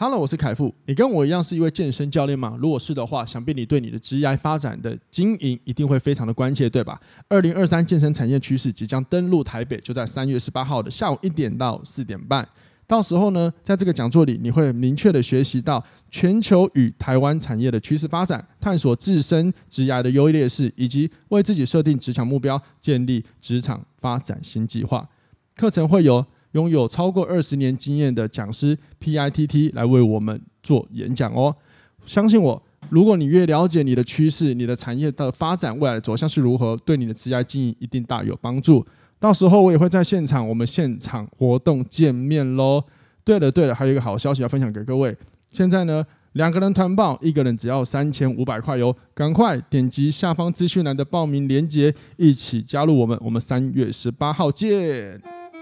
Hello，我是凯富。你跟我一样是一位健身教练吗？如果是的话，想必你对你的职业发展的经营一定会非常的关切，对吧？二零二三健身产业趋势即将登陆台北，就在三月十八号的下午一点到四点半。到时候呢，在这个讲座里，你会明确的学习到全球与台湾产业的趋势发展，探索自身职业的优劣势，以及为自己设定职场目标，建立职场发展新计划。课程会由拥有超过二十年经验的讲师 PITT 来为我们做演讲哦。相信我，如果你越了解你的趋势、你的产业的发展未来的走向是如何，对你的职业经营一定大有帮助。到时候我也会在现场，我们现场活动见面喽。对了对了，还有一个好消息要分享给各位。现在呢，两个人团报，一个人只要三千五百块哟。赶快点击下方资讯栏的报名链接，一起加入我们。我们三月十八号见。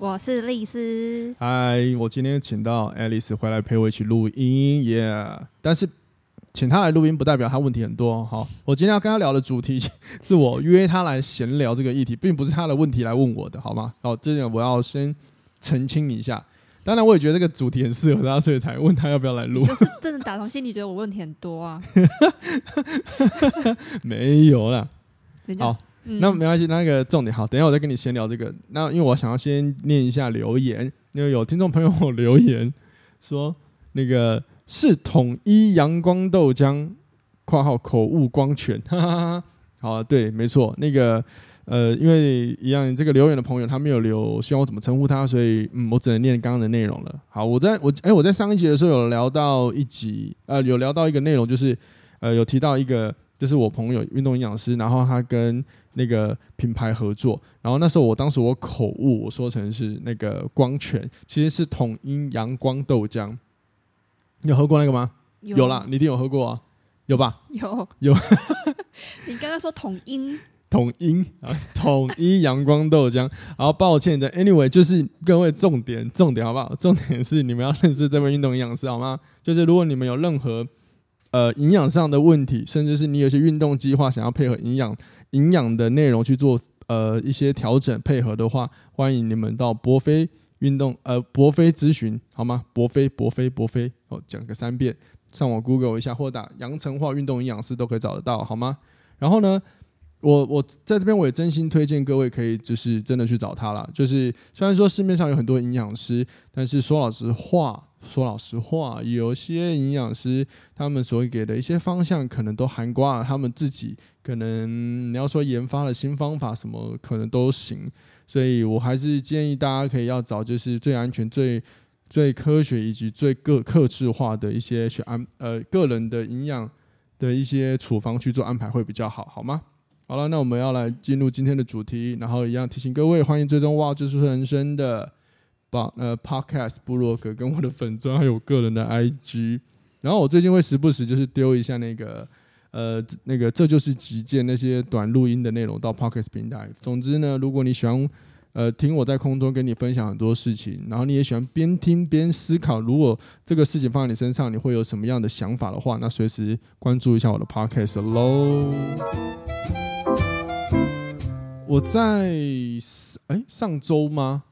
我是丽丝，嗨，我今天请到 Alice 回来陪我一起录音，耶、yeah！但是请她来录音不代表她问题很多，好，我今天要跟她聊的主题 是我约她来闲聊这个议题，并不是她的问题来问我的，好吗？好，这点我要先澄清一下。当然，我也觉得这个主题很适合她，所以才问她要不要来录。就是真的打从心里觉得我问题很多啊，没有啦，好。那没关系，那个重点好，等一下我再跟你闲聊这个。那因为我想要先念一下留言，因为有听众朋友留言说，那个是统一阳光豆浆（括号口误光泉）哈哈哈。好，对，没错，那个呃，因为一样这个留言的朋友他没有留，希望我怎么称呼他，所以嗯，我只能念刚刚的内容了。好，我在我哎，我在上一集的时候有聊到一集，呃，有聊到一个内容，就是呃，有提到一个，就是我朋友运动营养师，然后他跟那个品牌合作，然后那时候我当时我口误，我说成是那个光泉，其实是统一阳光豆浆。你有喝过那个吗？有，有啦，你一定有喝过啊，有吧？有有。你刚刚说统一，统一啊，统一阳光豆浆。然后抱歉的，anyway，就是各位重点重点好不好？重点是你们要认识这位运动营养师好吗？就是如果你们有任何呃营养上的问题，甚至是你有些运动计划想要配合营养。营养的内容去做呃一些调整配合的话，欢迎你们到博飞运动呃博飞咨询好吗？博飞博飞博飞哦，讲个三遍，上网 Google 一下或打杨成化运动营养师都可以找得到好吗？然后呢，我我在这边我也真心推荐各位可以就是真的去找他啦。就是虽然说市面上有很多营养师，但是说老实话。说老实话，有些营养师他们所给的一些方向，可能都含瓜了他们自己可能你要说研发的新方法什么，可能都行。所以我还是建议大家可以要找就是最安全、最最科学以及最个克制化的一些去安呃个人的营养的一些处方去做安排会比较好，好吗？好了，那我们要来进入今天的主题，然后一样提醒各位，欢迎追踪哇，这是人生的。把呃，Podcast 部落格跟我的粉专还有个人的 IG，然后我最近会时不时就是丢一下那个呃那个这就是极简那些短录音的内容到 Podcast 平台。总之呢，如果你喜欢呃听我在空中跟你分享很多事情，然后你也喜欢边听边思考，如果这个事情放在你身上，你会有什么样的想法的话，那随时关注一下我的 Podcast 喽。我在哎上周吗？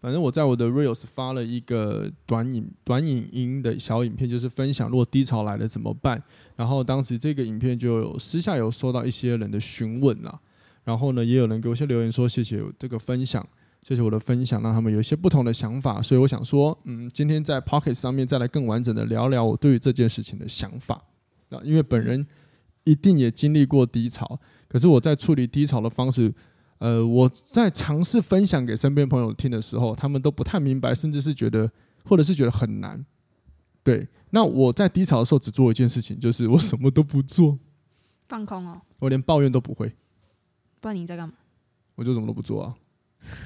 反正我在我的 Reels 发了一个短影短影音的小影片，就是分享如果低潮来了怎么办。然后当时这个影片就有私下有收到一些人的询问啊，然后呢也有人给我一些留言说谢谢这个分享，谢谢我的分享，让他们有一些不同的想法。所以我想说，嗯，今天在 Pocket 上面再来更完整的聊聊我对于这件事情的想法。那因为本人一定也经历过低潮，可是我在处理低潮的方式。呃，我在尝试分享给身边朋友听的时候，他们都不太明白，甚至是觉得，或者是觉得很难。对，那我在低潮的时候只做一件事情，就是我什么都不做，放空哦。我连抱怨都不会。不然你在干嘛？我就什么都不做啊。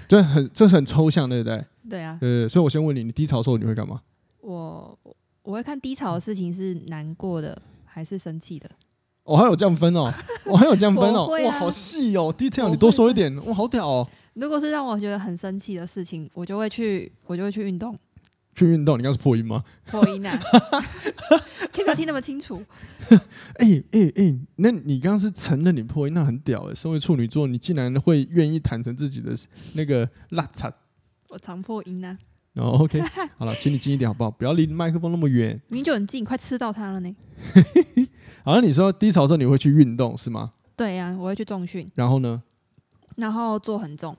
这，很这是很抽象，对不对？对啊。呃，所以我先问你，你低潮的时候你会干嘛？我我会看低潮的事情是难过的还是生气的。我、哦、还有这样分哦，我、哦、还有这样分哦，啊、哇，好细哦，detail，你多说一点，哇，好屌哦。如果是让我觉得很生气的事情，我就会去，我就会去运动。去运动？你刚是破音吗？破音啊！听不听那么清楚。哎哎哎，那你刚刚是承认你破音，那很屌哎！身为处女座，你竟然会愿意坦诚自己的那个邋遢。我常破音啊。哦，OK，好了，请你近一点好不好？不要离麦克风那么远。明明就很近，快吃到它了呢。好像你说低潮的时候你会去运动是吗？对呀、啊，我会去重训。然后呢？然后做很重。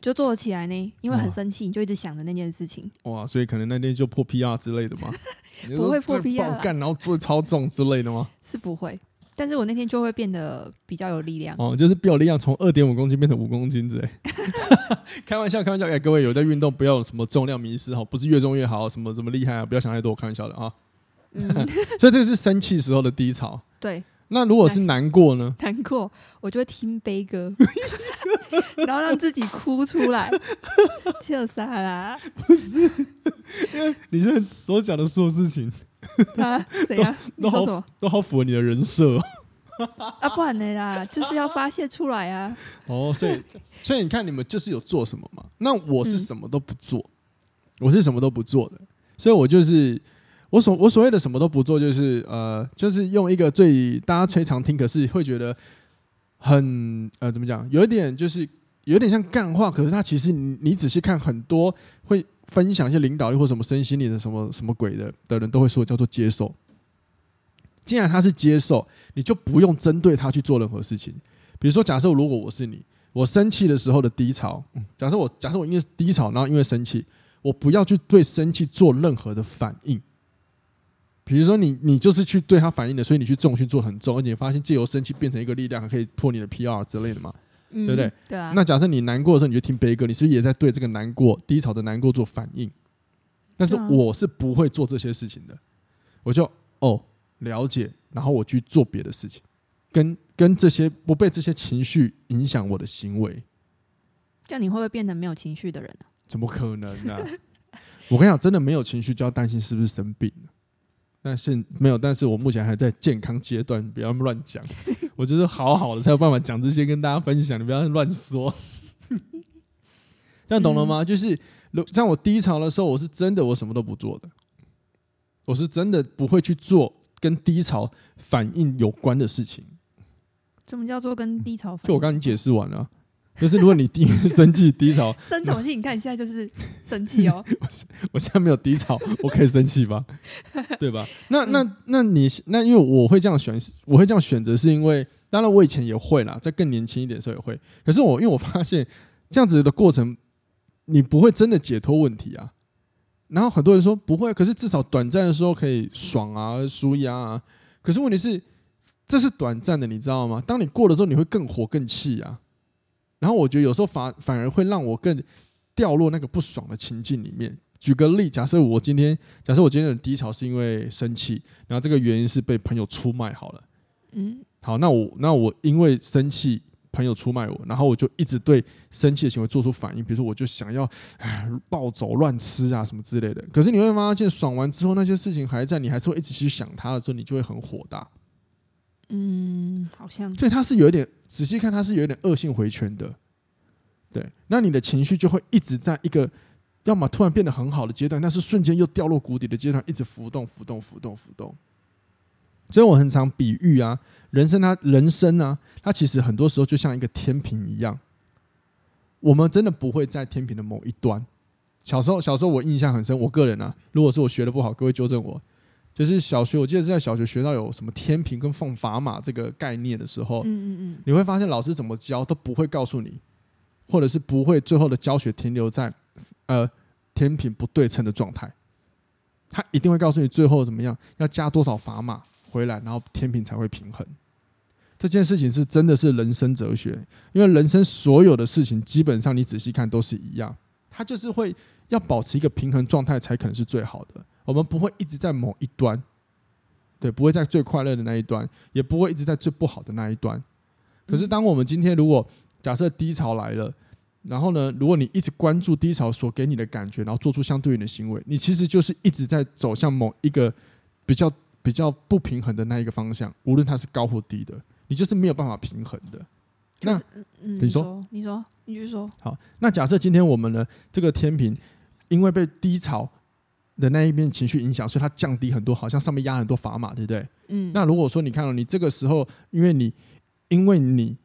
就做得起来呢，因为很生气，你就一直想着那件事情。哇，所以可能那天就破 PR 之类的吗？不会破 PR，爆干然后做超重之类的吗？是不会，但是我那天就会变得比较有力量。哦，就是比较有力量，从二点五公斤变成五公斤之类。开玩笑，开玩笑，哎，各位有在运动，不要有什么重量迷失哈，不是越重越好，什么什么厉害啊，不要想太多，我开玩笑的啊。嗯、所以这个是生气时候的低潮。对。那如果是难过呢？难过，我就会听悲歌，然后让自己哭出来，就啥啦。不是，因为你现在所讲的所有事情，啊，怎样？都好，都好符合你的人设。啊，不然的啦，就是要发泄出来啊。哦，所以，所以你看，你们就是有做什么嘛？那我是什么都不做，嗯、我是什么都不做的，所以我就是。我所我所谓的什么都不做，就是呃，就是用一个最大家经常听，可是会觉得很呃，怎么讲？有一点就是有点像干话，可是他其实你仔细看，很多会分享一些领导力或什么身心灵的什么什么鬼的的人都会说叫做接受。既然他是接受，你就不用针对他去做任何事情。比如说，假设如果我是你，我生气的时候的低潮，假设我假设我因为低潮，然后因为生气，我不要去对生气做任何的反应。比如说你你就是去对他反应的，所以你去重训做很重，而且你发现借由生气变成一个力量，还可以破你的 PR 之类的嘛，嗯、对不对？对啊。那假设你难过的时候，你就听悲歌，你是不是也在对这个难过、低潮的难过做反应？但是我是不会做这些事情的，我就哦了解，然后我去做别的事情，跟跟这些不被这些情绪影响我的行为。这样你会不会变得没有情绪的人呢？怎么可能呢、啊？我跟你讲，真的没有情绪就要担心是不是生病。但是没有，但是我目前还在健康阶段，不要乱讲。我觉得好好的才有办法讲这些跟大家分享，你不要乱说。这样懂了吗？嗯、就是像我低潮的时候，我是真的我什么都不做的，我是真的不会去做跟低潮反应有关的事情。什么叫做跟低潮反应？就我刚刚解释完了。就是如果你低生气低潮，生什么气？你看你现在就是生气哦。我 我现在没有低潮，我可以生气吧？对吧？那那那你那因为我会这样选，我会这样选择，是因为当然我以前也会啦，在更年轻一点的时候也会。可是我因为我发现这样子的过程，你不会真的解脱问题啊。然后很多人说不会，可是至少短暂的时候可以爽啊、舒压啊。可是问题是，这是短暂的，你知道吗？当你过了之后，你会更火、更气啊。然后我觉得有时候反反而会让我更掉落那个不爽的情境里面。举个例，假设我今天，假设我今天的低潮是因为生气，然后这个原因是被朋友出卖好了。嗯，好，那我那我因为生气，朋友出卖我，然后我就一直对生气的行为做出反应，比如说我就想要唉暴走乱吃啊什么之类的。可是你会发现，爽完之后那些事情还在，你还是会一直去想它的时候，你就会很火大。嗯，好像。所以他是有一点，仔细看，他是有一点恶性回圈的。对，那你的情绪就会一直在一个，要么突然变得很好的阶段，但是瞬间又掉落谷底的阶段，一直浮动、浮动、浮动、浮动。所以我很常比喻啊，人生它人生啊，它其实很多时候就像一个天平一样。我们真的不会在天平的某一端。小时候，小时候我印象很深，我个人啊，如果是我学的不好，各位纠正我。就是小学，我记得是在小学学到有什么天平跟放砝码这个概念的时候，嗯嗯嗯，你会发现老师怎么教都不会告诉你，或者是不会最后的教学停留在呃天平不对称的状态，他一定会告诉你最后怎么样，要加多少砝码回来，然后天平才会平衡。这件事情是真的是人生哲学，因为人生所有的事情基本上你仔细看都是一样，它就是会要保持一个平衡状态才可能是最好的。我们不会一直在某一端，对，不会在最快乐的那一端，也不会一直在最不好的那一端。可是，当我们今天如果假设低潮来了，然后呢，如果你一直关注低潮所给你的感觉，然后做出相对应的行为，你其实就是一直在走向某一个比较比较不平衡的那一个方向，无论它是高或低的，你就是没有办法平衡的。那嗯，你说，你说，你就说。好，那假设今天我们呢这个天平，因为被低潮的那一边情绪影响，所以它降低很多，好像上面压很多砝码，对不对？嗯。那如果说你看到你这个时候，因为你因为你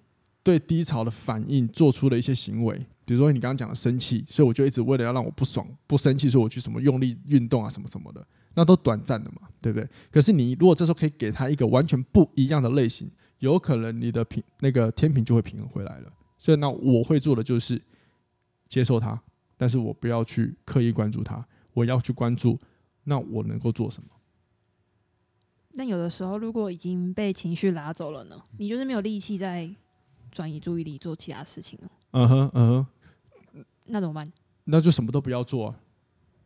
对低潮的反应做出了一些行为，比如说你刚刚讲的生气，所以我就一直为了要让我不爽、不生气，所以我去什么用力运动啊，什么什么的，那都短暂的嘛，对不对？可是你如果这时候可以给他一个完全不一样的类型，有可能你的平那个天平就会平衡回来了。所以那我会做的就是接受它，但是我不要去刻意关注他，我要去关注那我能够做什么。那有的时候如果已经被情绪拉走了呢？你就是没有力气再转移注意力做其他事情了。嗯哼嗯哼，那怎么办？那就什么都不要做啊，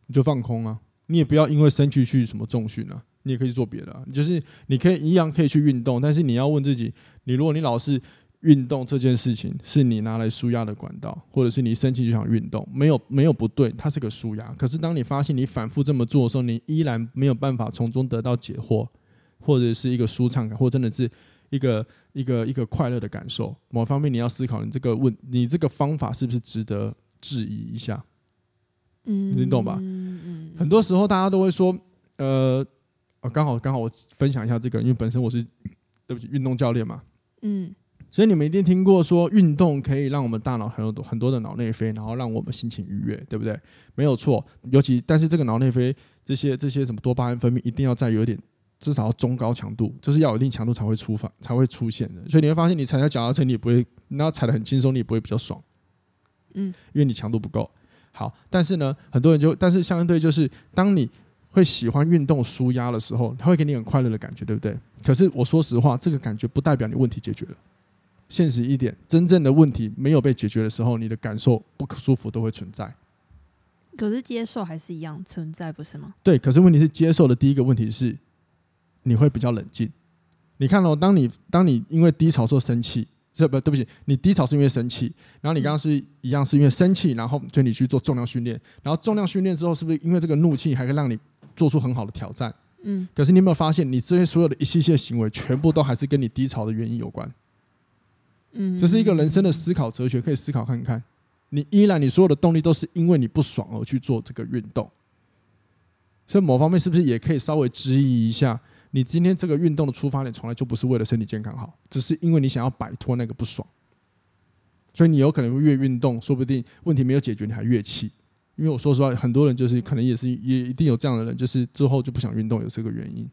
你就放空啊。你也不要因为生气去什么重训啊，你也可以做别的啊。就是你可以一样可以去运动，但是你要问自己，你如果你老是运动这件事情是你拿来舒压的管道，或者是你生气就想运动，没有没有不对，它是个舒压。可是当你发现你反复这么做的时候，你依然没有办法从中得到解惑，或者是一个舒畅感，或真的是一个一个一个快乐的感受。某方面你要思考，你这个问你这个方法是不是值得质疑一下？嗯，你懂吧？很多时候大家都会说，呃，刚好刚好我分享一下这个，因为本身我是对不起运动教练嘛，嗯，所以你们一定听过说运动可以让我们大脑很多很多的脑内啡，然后让我们心情愉悦，对不对？没有错，尤其但是这个脑内啡这些这些什么多巴胺分泌一定要在有点至少要中高强度，就是要有一定强度才会出发才会出现的。所以你会发现你踩在脚踏车你也不会，那踩得很轻松你也不会比较爽，嗯，因为你强度不够。好，但是呢，很多人就，但是相对就是，当你会喜欢运动舒压的时候，它会给你很快乐的感觉，对不对？可是我说实话，这个感觉不代表你问题解决了。现实一点，真正的问题没有被解决的时候，你的感受不舒服都会存在。可是接受还是一样存在，不是吗？对，可是问题是接受的第一个问题是，你会比较冷静。你看哦，当你当你因为低潮时候生气。这不对不起，你低潮是因为生气，然后你刚刚是一样是因为生气，然后就你去做重量训练，然后重量训练之后是不是因为这个怒气还可以让你做出很好的挑战？嗯。可是你有没有发现，你这些所有的一系列行为，全部都还是跟你低潮的原因有关？嗯。这是一个人生的思考哲学，可以思考看看。你依然你所有的动力都是因为你不爽而去做这个运动，所以某方面是不是也可以稍微质疑一下？你今天这个运动的出发点从来就不是为了身体健康好，只是因为你想要摆脱那个不爽，所以你有可能越运动，说不定问题没有解决，你还越气。因为我说实话，很多人就是可能也是也一定有这样的人，就是之后就不想运动，有这个原因，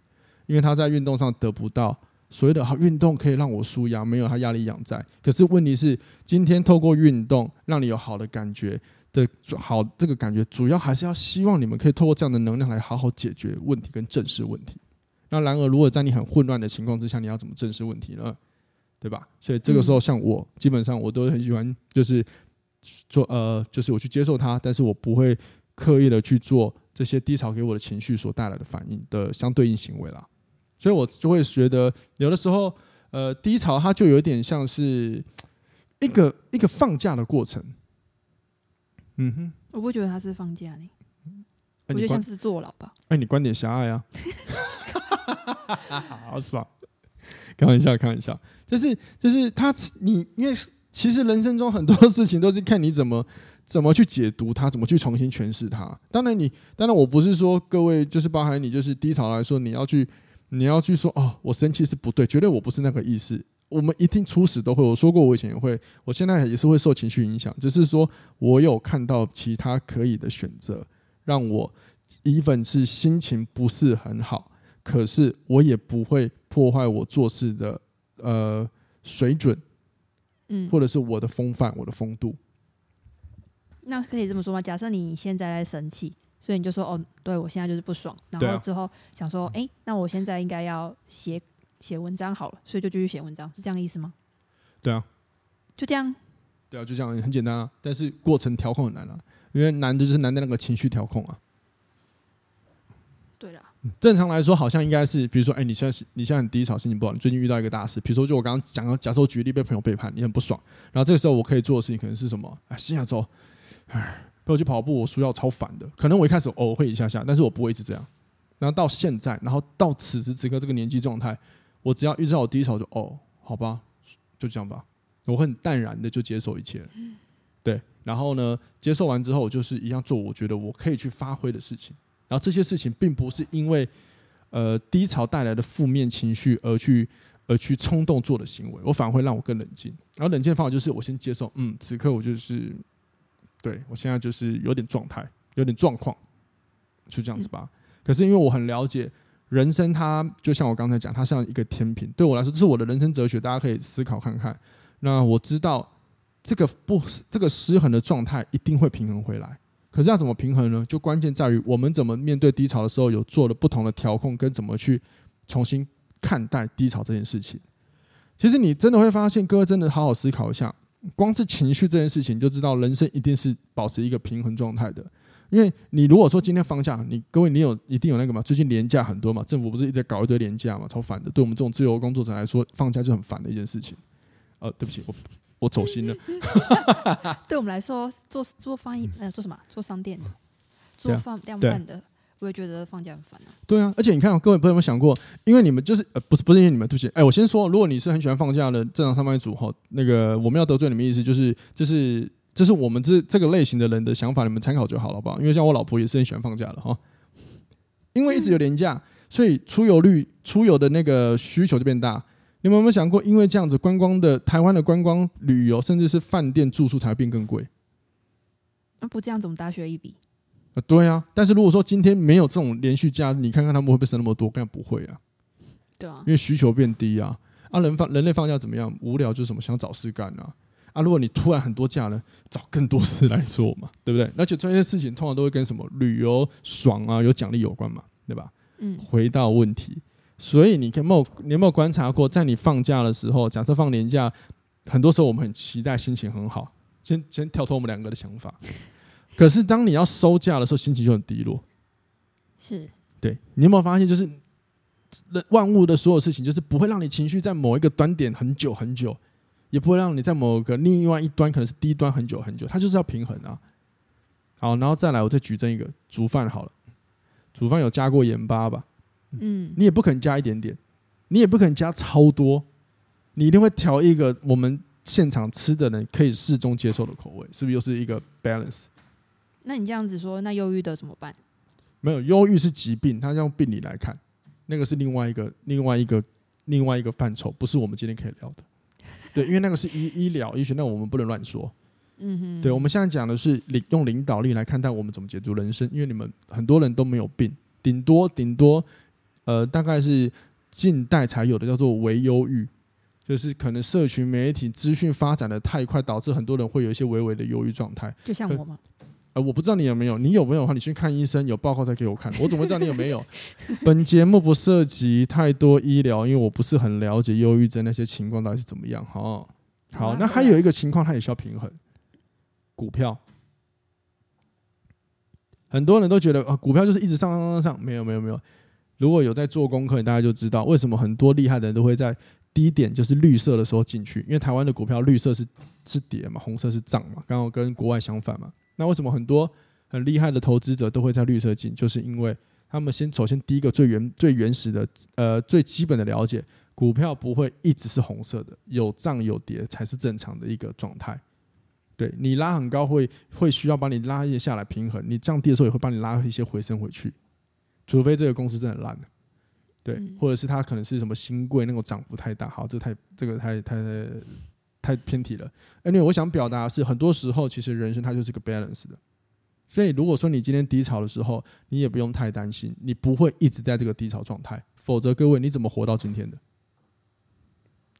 因为他在运动上得不到所谓的好运动可以让我舒压，没有他压力养在。可是问题是，今天透过运动让你有好的感觉的好这个感觉，主要还是要希望你们可以透过这样的能量来好好解决问题跟正视问题。那然而，如果在你很混乱的情况之下，你要怎么正视问题呢？对吧？所以这个时候，像我基本上我都很喜欢，就是做呃，就是我去接受它，但是我不会刻意的去做这些低潮给我的情绪所带来的反应的相对应行为啦。所以我就会觉得，有的时候，呃，低潮它就有点像是一个一个放假的过程。嗯哼，我不觉得它是放假呢，我觉得像是坐牢吧。哎，你观点狭隘啊。好爽，开玩笑，开玩笑，就是就是他，你因为其实人生中很多事情都是看你怎么怎么去解读它，怎么去重新诠释它。当然你，你当然我不是说各位就是包含你，就是低潮来说，你要去你要去说哦，我生气是不对，绝对我不是那个意思。我们一定初始都会，我说过我以前也会，我现在也是会受情绪影响，只是说我有看到其他可以的选择，让我 even 是心情不是很好。可是我也不会破坏我做事的呃水准，嗯，或者是我的风范、我的风度。那可以这么说吗？假设你现在在生气，所以你就说哦，对我现在就是不爽，然后之后想说，哎、啊，那我现在应该要写写文章好了，所以就继续写文章，是这样的意思吗？对啊，就这样。对啊，就这样，很简单啊。但是过程调控很难啊，因为难的就是难在那个情绪调控啊。对了。正常来说，好像应该是，比如说，哎，你现在你现在很低潮，心情不好，你最近遇到一个大事，比如说，就我刚刚讲的，假设我举例被朋友背叛，你很不爽，然后这个时候我可以做的事情可能是什么？哎，现在走，哎，我去跑步，我输要超烦的。可能我一开始偶尔会一下下，但是我不会一直这样，然后到现在，然后到此时此刻这个年纪状态，我只要遇到我低潮就哦，好吧，就这样吧，我很淡然的就接受一切。对，然后呢，接受完之后，我就是一样做我觉得我可以去发挥的事情。然后这些事情并不是因为呃低潮带来的负面情绪而去而去冲动做的行为，我反而会让我更冷静。然后冷静的方法就是我先接受，嗯，此刻我就是对我现在就是有点状态，有点状况，就这样子吧。可是因为我很了解人生，它就像我刚才讲，它像一个天平。对我来说，这是我的人生哲学，大家可以思考看看。那我知道。这个不，这个失衡的状态一定会平衡回来。可是要怎么平衡呢？就关键在于我们怎么面对低潮的时候，有做了不同的调控，跟怎么去重新看待低潮这件事情。其实你真的会发现，各位真的好好思考一下，光是情绪这件事情，就知道人生一定是保持一个平衡状态的。因为你如果说今天放假，你各位你有一定有那个嘛？最近年假很多嘛？政府不是一直在搞一堆年假嘛？超烦的。对我们这种自由工作者来说，放假就很烦的一件事情。呃，对不起，我。我走心了。对我们来说，做做翻译呃，做什么？做商店的，做放量贩的，我也觉得放假很烦啊。对啊，而且你看，各位朋友有没有想过？因为你们就是呃，不是不是因为你们，对不起。哎，我先说，如果你是很喜欢放假的正常上班族哈，那个我们要得罪你们意思就是，就是就是我们这这个类型的人的想法，你们参考就好了，好不好？因为像我老婆也是很喜欢放假的哈，因为一直有年假，所以出游率、出游的那个需求就变大。你们有没有想过，因为这样子，观光的台湾的观光旅游，甚至是饭店住宿才会变更贵？那不这样怎么大学一笔？啊，对啊。但是如果说今天没有这种连续假日，你看看他们会不会省那么多？根本不会啊。对啊。因为需求变低啊。啊，人放人类放假怎么样？无聊就是什么？想找事干啊。啊，如果你突然很多假呢，找更多事来做嘛，对不对？而且这些事情通常都会跟什么旅游爽啊、有奖励有关嘛，对吧？嗯。回到问题。所以你有没有你有没有观察过，在你放假的时候，假设放年假，很多时候我们很期待，心情很好。先先跳脱我们两个的想法。可是当你要收价的时候，心情就很低落。是。对，你有没有发现，就是万物的所有事情，就是不会让你情绪在某一个端点很久很久，也不会让你在某个另外一端可能是低端很久很久，它就是要平衡啊。好，然后再来，我再举证一个，煮饭好了，煮饭有加过盐巴吧？嗯，你也不可能加一点点，你也不可能加超多，你一定会调一个我们现场吃的人可以适中接受的口味，是不是又是一个 balance？那你这样子说，那忧郁的怎么办？没有，忧郁是疾病，它用病理来看，那个是另外一个、另外一个、另外一个范畴，不是我们今天可以聊的。对，因为那个是医医疗医学，那我们不能乱说。嗯哼，对，我们现在讲的是领用领导力来看待我们怎么解读人生，因为你们很多人都没有病，顶多顶多。呃，大概是近代才有的，叫做微忧郁，就是可能社群媒体资讯发展的太快，导致很多人会有一些微微的忧郁状态。就像我吗？呃，我不知道你有没有，你有没有的话，你去看医生，有报告再给我看。我怎么会知道你有没有？本节目不涉及太多医疗，因为我不是很了解忧郁症那些情况到底是怎么样。哈，好，那还有一个情况，它也需要平衡。股票，很多人都觉得啊，股票就是一直上上上上，没有没有没有。如果有在做功课，大家就知道为什么很多厉害的人都会在低点，就是绿色的时候进去。因为台湾的股票绿色是是跌嘛，红色是涨嘛，刚好跟国外相反嘛。那为什么很多很厉害的投资者都会在绿色进？就是因为他们先首先第一个最原最原始的呃最基本的了解，股票不会一直是红色的，有涨有跌才是正常的一个状态。对，你拉很高会会需要把你拉一些下来平衡，你降低的时候也会帮你拉一些回升回去。除非这个公司真的烂了，对，或者是它可能是什么新贵那种涨幅太大，好，这个太这个太太太偏题了。因为我想表达的是，很多时候其实人生它就是个 balance 的。所以如果说你今天低潮的时候，你也不用太担心，你不会一直在这个低潮状态，否则各位你怎么活到今天的？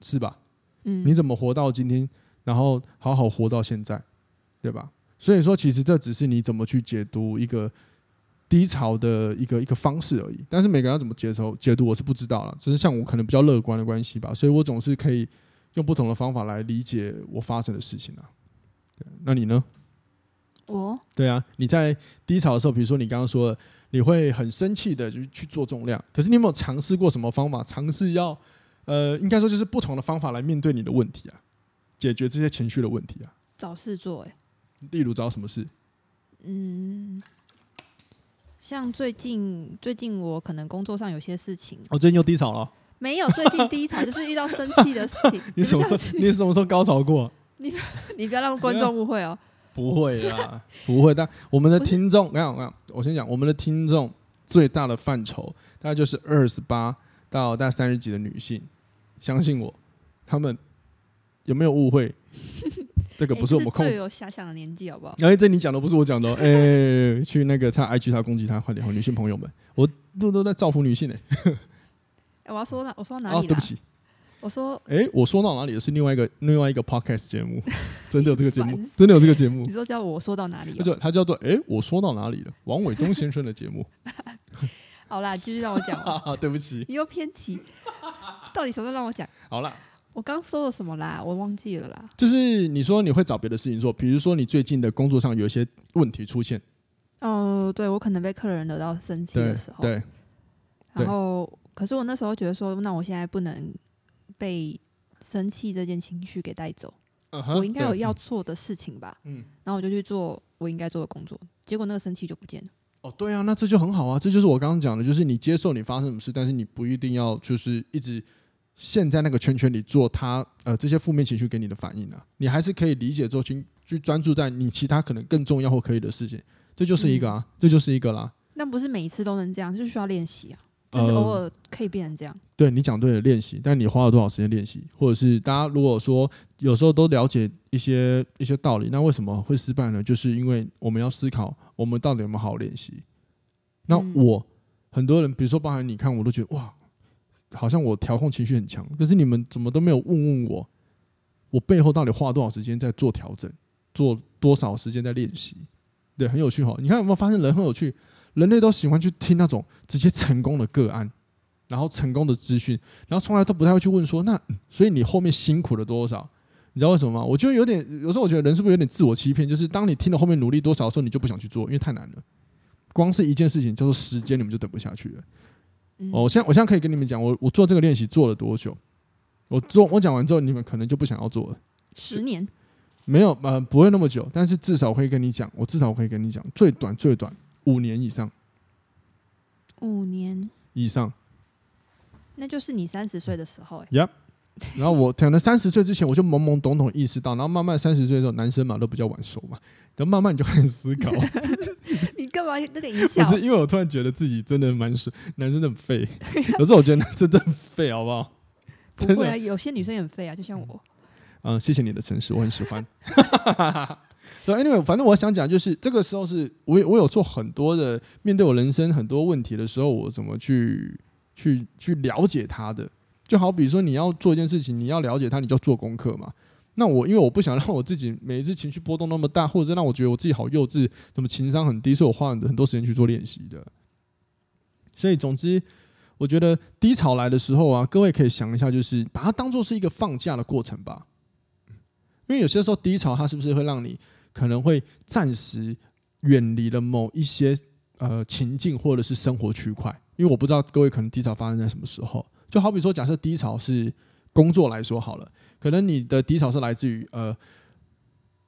是吧？嗯，你怎么活到今天，然后好好活到现在，对吧？所以说，其实这只是你怎么去解读一个。低潮的一个一个方式而已，但是每个人要怎么接受解读，我是不知道了。只是像我可能比较乐观的关系吧，所以我总是可以用不同的方法来理解我发生的事情啊。对，那你呢？我？对啊，你在低潮的时候，比如说你刚刚说的，你会很生气的就去做重量，可是你有没有尝试过什么方法？尝试要呃，应该说就是不同的方法来面对你的问题啊，解决这些情绪的问题啊。找事做，哎，例如找什么事？嗯。像最近最近我可能工作上有些事情，我、哦、最近又低潮了。没有，最近低潮就是遇到生气的事情。你什么时候？你什么时候高潮过？你你不要让观众误会哦。不会啦，不会。但我们的听众，我讲我讲，我先讲，我们的听众最大的范畴大概就是二十八到大概三十几的女性。相信我，他们有没有误会？这个不是我们控制。最有遐想的年纪，好不好？哎，这你讲的不是我讲的哦。哎，去那个他 IG 他攻击他，快点，好，女性朋友们，我都都在造福女性呢。我要说哪？我说到哪里？哦，对不起。我说，哎，我说到哪里的是另外一个另外一个 podcast 节目，真的有这个节目，真的有这个节目。你说叫我说到哪里？就它叫做哎，我说到哪里了？王伟忠先生的节目。好啦，继续让我讲。对不起，你又偏题。到底什么时候让我讲？好啦，我刚说了什么啦？我忘记了啦。就是你说你会找别的事情做，比如说你最近的工作上有一些问题出现。哦，对，我可能被客人惹到生气的时候。对。然后。可是我那时候觉得说，那我现在不能被生气这件情绪给带走，uh huh, 我应该有要做的事情吧。嗯，然后我就去做我应该做的工作，结果那个生气就不见了。哦，对啊，那这就很好啊，这就是我刚刚讲的，就是你接受你发生什么事，但是你不一定要就是一直陷在那个圈圈里做他呃这些负面情绪给你的反应啊，你还是可以理解之后去去专注在你其他可能更重要或可以的事情，这就是一个啊，嗯、这就是一个啦。那不是每一次都能这样，就需要练习啊。就是偶尔可以变成这样。呃、对，你讲对了，练习，但你花了多少时间练习？或者是大家如果说有时候都了解一些一些道理，那为什么会失败呢？就是因为我们要思考，我们到底有没有好好练习？那我、嗯、很多人，比如说包含你看，我都觉得哇，好像我调控情绪很强，可是你们怎么都没有问问我，我背后到底花了多少时间在做调整，做多少时间在练习？对，很有趣哈。你看有没有发现人很有趣？人类都喜欢去听那种直接成功的个案，然后成功的资讯，然后从来都不太会去问说，那所以你后面辛苦了多少？你知道为什么吗？我觉得有点，有时候我觉得人是不是有点自我欺骗？就是当你听了后面努力多少的时候，你就不想去做，因为太难了。光是一件事情叫做时间，你们就等不下去了。哦，我现在我现在可以跟你们讲，我我做这个练习做了多久？我做我讲完之后，你们可能就不想要做了。十年？没有，呃，不会那么久，但是至少我可以跟你讲，我至少我可以跟你讲，最短最短。五年以上，五年以上，那就是你三十岁的时候哎。呀，然后我可能三十岁之前我就懵懵懂懂意识到，然后慢慢三十岁的时候，男生嘛都比较晚熟嘛，然后慢慢你就开始思考。你干嘛那个影响？不是，因为我突然觉得自己真的蛮熟，男生很废。可是我觉得男生真的很废，好不好？不会啊，有些女生也很废啊，就像我。嗯，谢谢你的诚实，我很喜欢。所以，anyway，反正我想讲就是，这个时候是我我有做很多的面对我人生很多问题的时候，我怎么去去去了解他的。就好比说，你要做一件事情，你要了解他，你就要做功课嘛。那我因为我不想让我自己每一次情绪波动那么大，或者让我觉得我自己好幼稚，怎么情商很低，所以我花很多时间去做练习的。所以，总之，我觉得低潮来的时候啊，各位可以想一下，就是把它当做是一个放假的过程吧。因为有些时候低潮，它是不是会让你可能会暂时远离了某一些呃情境或者是生活区块，因为我不知道各位可能低潮发生在什么时候。就好比说，假设低潮是工作来说好了，可能你的低潮是来自于呃，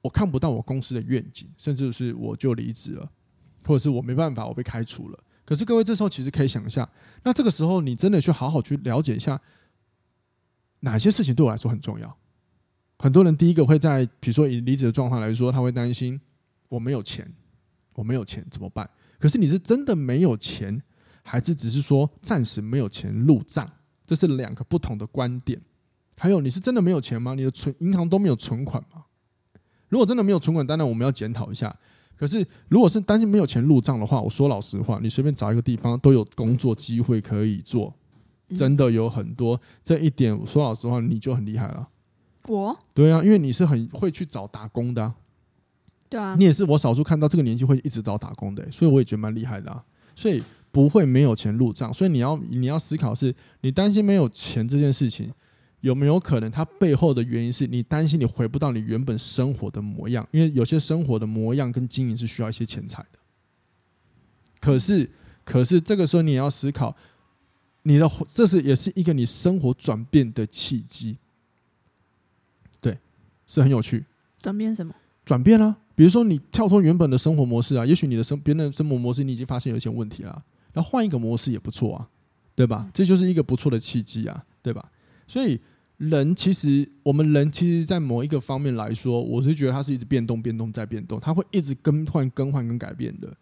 我看不到我公司的愿景，甚至是我就离职了，或者是我没办法，我被开除了。可是各位这时候其实可以想一下，那这个时候你真的去好好去了解一下，哪些事情对我来说很重要。很多人第一个会在，比如说以离职的状况来说，他会担心我没有钱，我没有钱怎么办？可是你是真的没有钱，还是只是说暂时没有钱入账？这是两个不同的观点。还有，你是真的没有钱吗？你的存银行都没有存款吗？如果真的没有存款，当然我们要检讨一下。可是如果是担心没有钱入账的话，我说老实话，你随便找一个地方都有工作机会可以做，真的有很多。这一点我说老实话，你就很厉害了。我对啊，因为你是很会去找打工的，啊，对啊，你也是我少数看到这个年纪会一直找打工的，欸，所以我也觉得蛮厉害的啊。所以不会没有钱入账，所以你要你要思考是，你担心没有钱这件事情有没有可能，它背后的原因是你担心你回不到你原本生活的模样，因为有些生活的模样跟经营是需要一些钱财的。可是可是这个时候你也要思考，你的这是也是一个你生活转变的契机。对是很有趣，转变什么？转变啊！比如说你跳脱原本的生活模式啊，也许你的生别人的生活模式你已经发现有一些问题了，然后换一个模式也不错啊，对吧？这就是一个不错的契机啊，对吧？所以人其实我们人其实，在某一个方面来说，我是觉得它是一直变动、变动再变动，它会一直更换、更换跟改变的。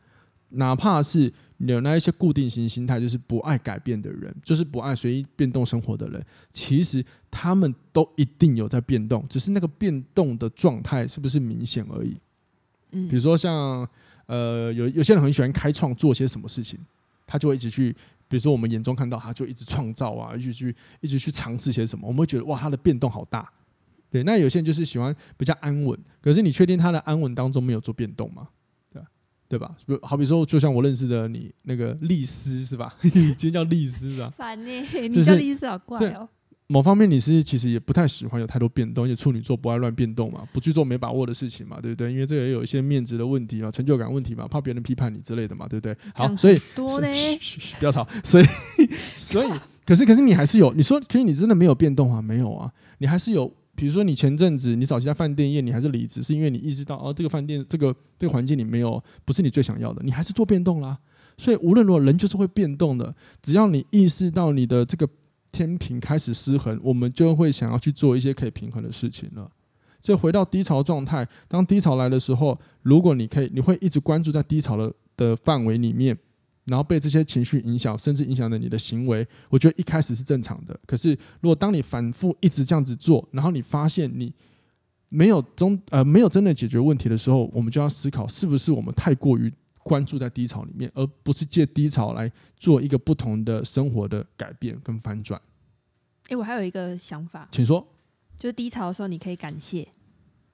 哪怕是有那一些固定型心态，就是不爱改变的人，就是不爱随意变动生活的人，其实他们都一定有在变动，只是那个变动的状态是不是明显而已。嗯，比如说像呃，有有些人很喜欢开创做些什么事情，他就会一直去，比如说我们眼中看到他就一直创造啊，一直去一直去尝试些什么，我们会觉得哇，他的变动好大。对，那有些人就是喜欢比较安稳，可是你确定他的安稳当中没有做变动吗？对吧？好比说，就像我认识的你那个丽丝是吧？今天叫丽丝啊。烦呢，你叫丽丝好怪哦。某方面你是其实也不太喜欢有太多变动，因为处女座不爱乱变动嘛，不去做没把握的事情嘛，对不对？因为这个也有一些面子的问题啊，成就感问题嘛，怕别人批判你之类的嘛，对不对？好，所以多呢，不要吵。所以，所以，可是，可是你还是有，你说，其实你真的没有变动啊？没有啊，你还是有。比如说，你前阵子你找其他饭店业，你还是离职，是因为你意识到哦，这个饭店这个这个环境里没有不是你最想要的，你还是做变动啦。所以无论如何，人就是会变动的。只要你意识到你的这个天平开始失衡，我们就会想要去做一些可以平衡的事情了。所以回到低潮状态，当低潮来的时候，如果你可以，你会一直关注在低潮的的范围里面。然后被这些情绪影响，甚至影响了你的行为，我觉得一开始是正常的。可是，如果当你反复一直这样子做，然后你发现你没有中呃没有真的解决问题的时候，我们就要思考是不是我们太过于关注在低潮里面，而不是借低潮来做一个不同的生活的改变跟翻转。诶，我还有一个想法，请说。就是低潮的时候，你可以感谢。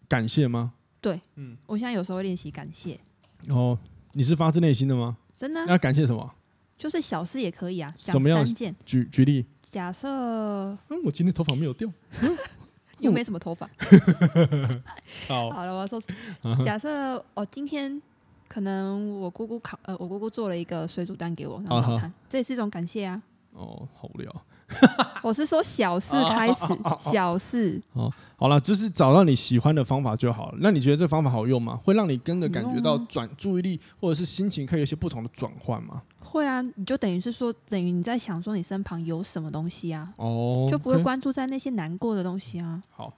感谢吗？对，嗯，我现在有时候会练习感谢。哦，你是发自内心的吗？真的？要感谢什么？就是小事也可以啊。什么样？举举例。假设，嗯，我今天头发没有掉，又没什么头发。好，好了，我要说，假设哦，今天可能我姑姑烤，呃，我姑姑做了一个水煮蛋给我当早餐，这也是一种感谢啊。哦，好无聊。我是说小事开始，小事。哦，好了，就是找到你喜欢的方法就好了。那你觉得这方法好用吗？会让你跟着感觉到转注意力或者是心情可以有一些不同的转换吗？会啊，你就等于是说，等于你在想说你身旁有什么东西啊？哦，就不会关注在那些难过的东西啊。好，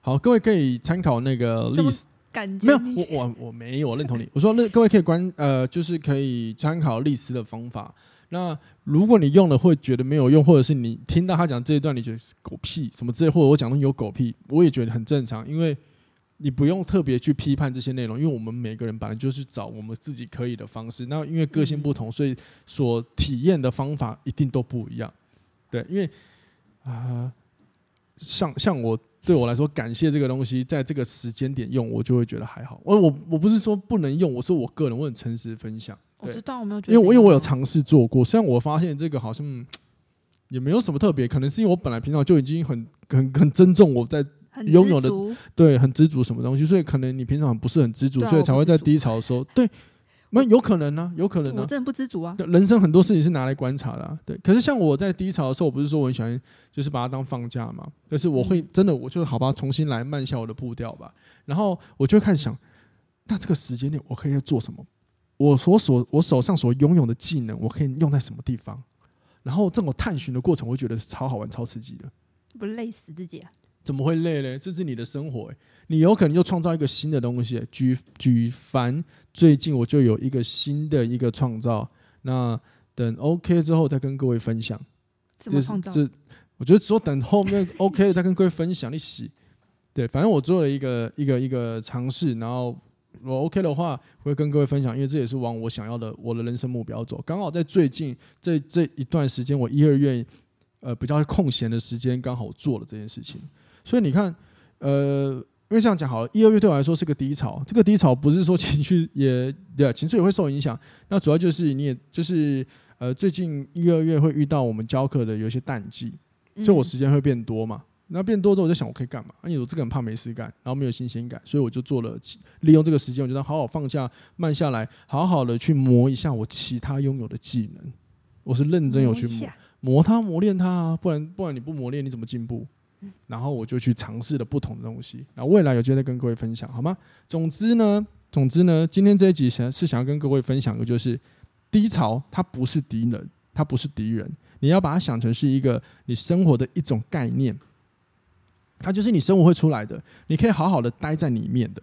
好，各位可以参考那个历史。感觉没有，我我我没有，我认同你。我说那各位可以关呃，就是可以参考历史的方法。那如果你用了会觉得没有用，或者是你听到他讲这一段你觉得狗屁什么之类，或者我讲的有狗屁，我也觉得很正常，因为你不用特别去批判这些内容，因为我们每个人本来就是找我们自己可以的方式。那因为个性不同，所以所体验的方法一定都不一样。对，因为啊、呃，像像我对我来说，感谢这个东西，在这个时间点用，我就会觉得还好。我我我不是说不能用，我说我个人我很诚实分享。我知道我没有，因为我因为我有尝试做过，虽然我发现这个好像也没有什么特别，可能是因为我本来平常就已经很很很尊重我在拥有的，对，很知足什么东西，所以可能你平常不是很知足，所以才会在低潮的时候，对，那有可能呢，有可能呢，我真的不知足啊。人生很多事情是拿来观察的啊，对。可是像我在低潮的时候，我不是说我很喜欢，就是把它当放假嘛，但是我会真的，我就好吧，重新来，慢下我的步调吧，然后我就会开始想，那这个时间点我可以做什么？我所所我手上所拥有的技能，我可以用在什么地方？然后这种探寻的过程，我觉得是超好玩、超刺激的。不累死自己啊？怎么会累呢？这是你的生活，欸，你有可能又创造一个新的东西，欸。举举凡最近我就有一个新的一个创造，那等 OK 之后再跟各位分享。怎么创造？这我觉得只有等后面 OK 了再跟各位分享。一起对，反正我做了一个一个一个尝试，然后。我 OK 的话，会跟各位分享，因为这也是往我想要的我的人生目标走。刚好在最近这这一段时间，我一二月呃比较空闲的时间，刚好做了这件事情。所以你看，呃，因为这样讲好了，一二月对我来说是个低潮。这个低潮不是说情绪也对，情绪也会受影响。那主要就是你也就是呃，最近一二月会遇到我们教课的有一些淡季，就我时间会变多嘛。那变多之后，我就想我可以干嘛？因为我这个人怕没事干，然后没有新鲜感，所以我就做了，利用这个时间，我觉得好好放下，慢下来，好好的去磨一下我其他拥有的技能。我是认真有去磨磨它，磨练它啊，不然不然你不磨练你怎么进步？然后我就去尝试了不同的东西。那未来有机会再跟各位分享好吗？总之呢，总之呢，今天这一集想是想要跟各位分享的，就是低潮它不是敌人，它不是敌人，你要把它想成是一个你生活的一种概念，它就是你生活会出来的，你可以好好的待在里面的，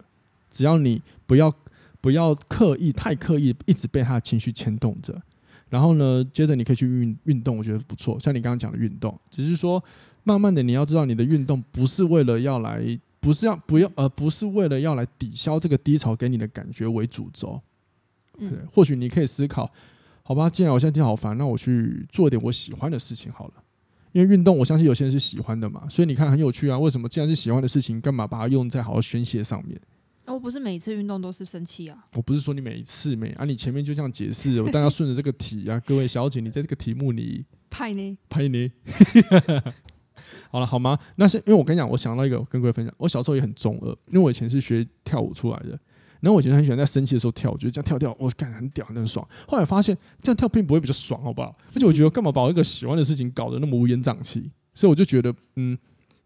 只要你不要不要刻意太刻意一直被他的情绪牵动着，然后呢，接着你可以去运运动，我觉得不错，像你刚刚讲的运动，只是说慢慢的你要知道你的运动不是为了要来。不是要不要，而不是为了要来抵消这个低潮给你的感觉为主轴。对，或许你可以思考，好吧，既然我现在天好烦，那我去做点我喜欢的事情好了。因为运动，我相信有些人是喜欢的嘛，所以你看很有趣啊。为什么既然是喜欢的事情，干嘛把它用在好好宣泄上面？我不是每次运动都是生气啊。我不是说你每一次没啊，你前面就这样解释，我大家顺着这个题啊。各位小姐，你在这个题目里拍呢？拍呢？好了，好吗？那是因为我跟你讲，我想到一个跟各位分享。我小时候也很中二，因为我以前是学跳舞出来的。然后我以前很喜欢在生气的时候跳，我觉得这样跳跳，我感觉很屌，很爽。后来发现这样跳并不会比较爽，好不好？而且我觉得干嘛把我一个喜欢的事情搞得那么乌烟瘴气？所以我就觉得，嗯，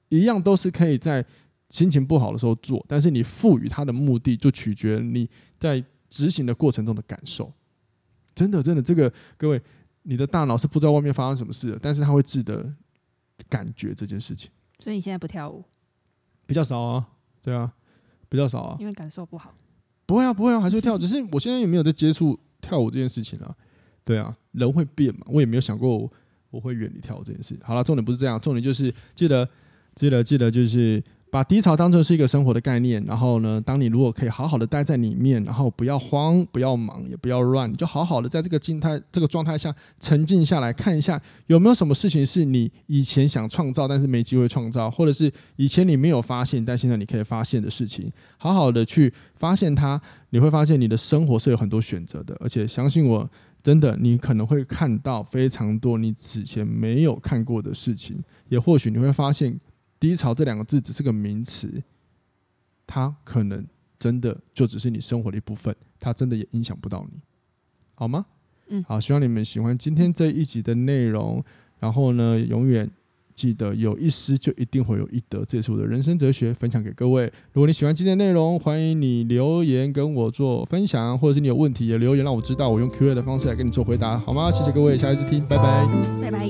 一样都是可以在心情不好的时候做，但是你赋予它的目的，就取决你在执行的过程中的感受。真的，真的，这个各位，你的大脑是不知道外面发生什么事的，但是它会记得。感觉这件事情，所以你现在不跳舞，比较少啊，对啊，比较少啊，因为感受不好。不会啊，不会啊，还是会跳，只是我现在也没有在接触跳舞这件事情啊。对啊，人会变嘛，我也没有想过我，我会远离跳舞这件事。好了，重点不是这样，重点就是记得，记得，记得，就是。把低潮当成是一个生活的概念，然后呢，当你如果可以好好的待在里面，然后不要慌，不要忙，也不要乱，你就好好的在这个静态、这个状态下沉静下来，看一下有没有什么事情是你以前想创造但是没机会创造，或者是以前你没有发现但现在你可以发现的事情，好好的去发现它，你会发现你的生活是有很多选择的，而且相信我，真的，你可能会看到非常多你此前没有看过的事情，也或许你会发现。低潮这两个字只是个名词，它可能真的就只是你生活的一部分，它真的也影响不到你，好吗？嗯，好，希望你们喜欢今天这一集的内容。然后呢，永远记得有一失就一定会有一得，这也是我的人生哲学，分享给各位。如果你喜欢今天的内容，欢迎你留言跟我做分享，或者是你有问题也留言让我知道，我用 Q&A 的方式来跟你做回答，好吗？谢谢各位，下一次听，拜拜，拜拜。